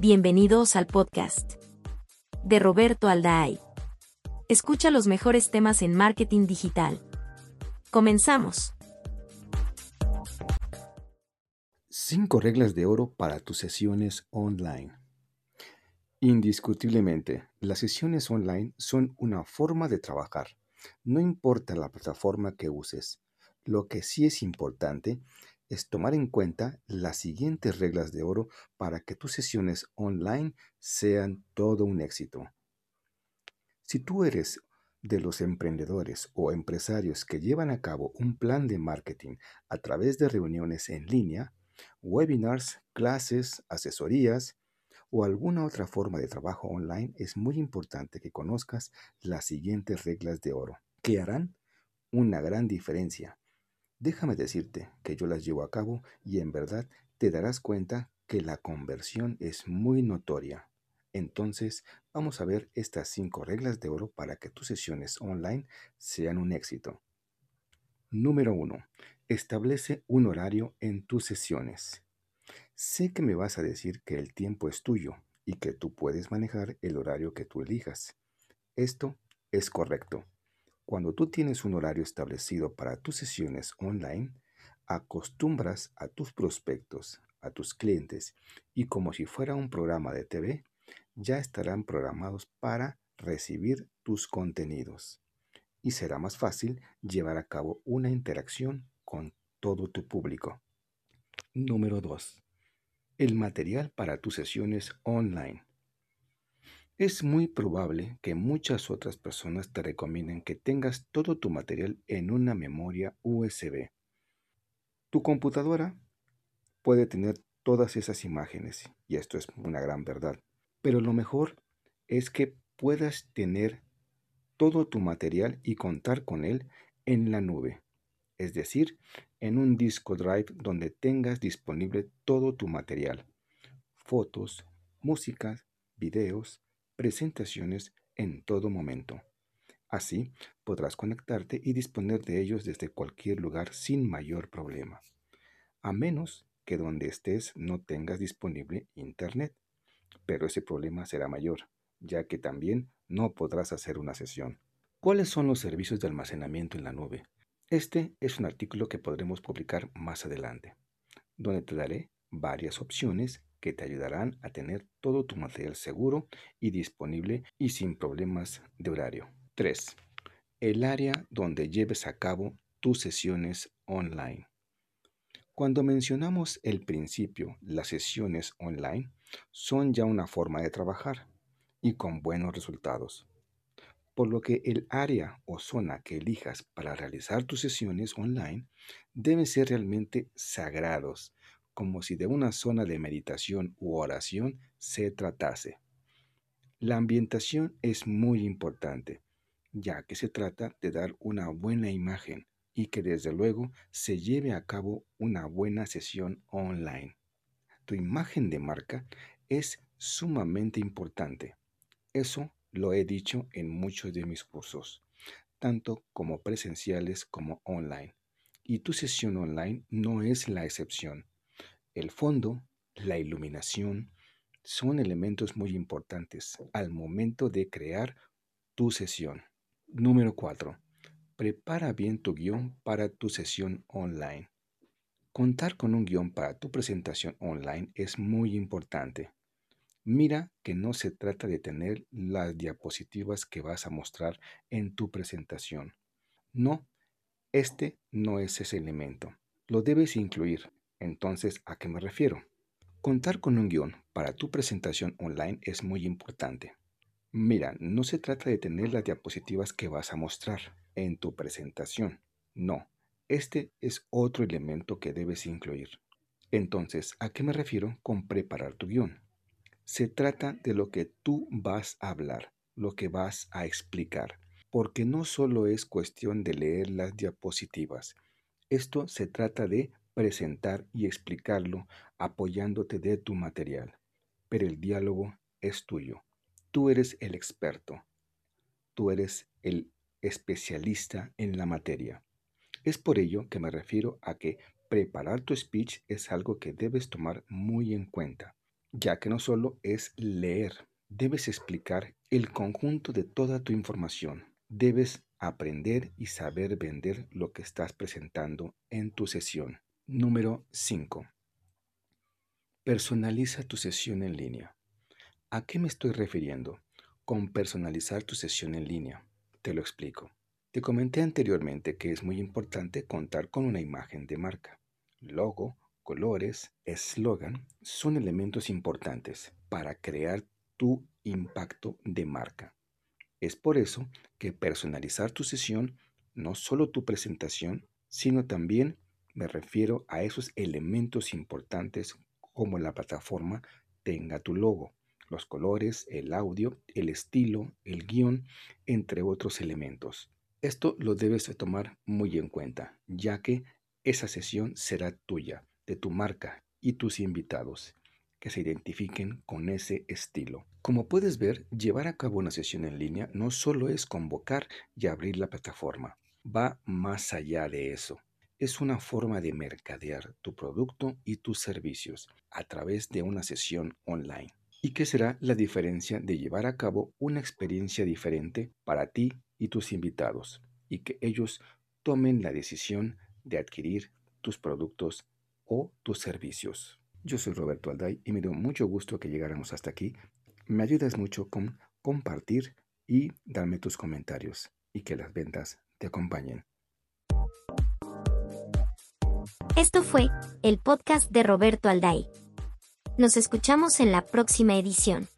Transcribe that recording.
Bienvenidos al podcast de Roberto Alday. Escucha los mejores temas en marketing digital. Comenzamos. 5 reglas de oro para tus sesiones online. Indiscutiblemente, las sesiones online son una forma de trabajar. No importa la plataforma que uses. Lo que sí es importante es tomar en cuenta las siguientes reglas de oro para que tus sesiones online sean todo un éxito. Si tú eres de los emprendedores o empresarios que llevan a cabo un plan de marketing a través de reuniones en línea, webinars, clases, asesorías o alguna otra forma de trabajo online, es muy importante que conozcas las siguientes reglas de oro, que harán una gran diferencia Déjame decirte que yo las llevo a cabo y en verdad te darás cuenta que la conversión es muy notoria. Entonces, vamos a ver estas cinco reglas de oro para que tus sesiones online sean un éxito. Número 1. Establece un horario en tus sesiones. Sé que me vas a decir que el tiempo es tuyo y que tú puedes manejar el horario que tú elijas. Esto es correcto. Cuando tú tienes un horario establecido para tus sesiones online, acostumbras a tus prospectos, a tus clientes y como si fuera un programa de TV, ya estarán programados para recibir tus contenidos. Y será más fácil llevar a cabo una interacción con todo tu público. Número 2. El material para tus sesiones online. Es muy probable que muchas otras personas te recomienden que tengas todo tu material en una memoria USB. Tu computadora puede tener todas esas imágenes, y esto es una gran verdad, pero lo mejor es que puedas tener todo tu material y contar con él en la nube, es decir, en un disco drive donde tengas disponible todo tu material, fotos, músicas, videos, presentaciones en todo momento. Así podrás conectarte y disponer de ellos desde cualquier lugar sin mayor problema, a menos que donde estés no tengas disponible Internet. Pero ese problema será mayor, ya que también no podrás hacer una sesión. ¿Cuáles son los servicios de almacenamiento en la nube? Este es un artículo que podremos publicar más adelante, donde te daré varias opciones que te ayudarán a tener todo tu material seguro y disponible y sin problemas de horario. 3. El área donde lleves a cabo tus sesiones online. Cuando mencionamos el principio, las sesiones online son ya una forma de trabajar y con buenos resultados. Por lo que el área o zona que elijas para realizar tus sesiones online deben ser realmente sagrados como si de una zona de meditación u oración se tratase. La ambientación es muy importante, ya que se trata de dar una buena imagen y que desde luego se lleve a cabo una buena sesión online. Tu imagen de marca es sumamente importante. Eso lo he dicho en muchos de mis cursos, tanto como presenciales como online. Y tu sesión online no es la excepción. El fondo, la iluminación, son elementos muy importantes al momento de crear tu sesión. Número 4. Prepara bien tu guion para tu sesión online. Contar con un guion para tu presentación online es muy importante. Mira que no se trata de tener las diapositivas que vas a mostrar en tu presentación. No, este no es ese elemento. Lo debes incluir, entonces, ¿a qué me refiero? Contar con un guion para tu presentación online es muy importante. Mira, no se trata de tener las diapositivas que vas a mostrar en tu presentación. No, este es otro elemento que debes incluir. Entonces, ¿a qué me refiero con preparar tu guion? Se trata de lo que tú vas a hablar, lo que vas a explicar, porque no solo es cuestión de leer las diapositivas. Esto se trata de presentar y explicarlo apoyándote de tu material. Pero el diálogo es tuyo. Tú eres el experto. Tú eres el especialista en la materia. Es por ello que me refiero a que preparar tu speech es algo que debes tomar muy en cuenta. ya que no solo es leer, debes explicar el conjunto de toda tu información. Debes aprender y saber vender lo que estás presentando en tu sesión. Número 5. Personaliza tu sesión en línea. ¿A qué me estoy refiriendo con personalizar tu sesión en línea? Te lo explico. Te comenté anteriormente que es muy importante contar con una imagen de marca. Logo, colores, eslogan son elementos importantes para crear tu impacto de marca. Es por eso que personalizar tu sesión, no solo tu presentación, sino también me refiero a esos elementos importantes como la plataforma tenga tu logo, los colores, el audio, el estilo, el guion, entre otros elementos. Esto lo debes de tomar muy en cuenta, ya que esa sesión será tuya, de tu marca y tus invitados, que se identifiquen con ese estilo. Como puedes ver, llevar a cabo una sesión en línea no solo es convocar y abrir la plataforma, va más allá de eso. Es una forma de mercadear tu producto y tus servicios a través de una sesión online. ¿Y qué será la diferencia de llevar a cabo una experiencia diferente para ti y tus invitados y que ellos tomen la decisión de adquirir tus productos o tus servicios. Yo soy Roberto Alday y me dio mucho gusto que llegáramos hasta aquí. Me ayudas mucho con compartir y darme tus comentarios y que las ventas te acompañen. Esto fue el podcast de Roberto Alday. Nos escuchamos en la próxima edición.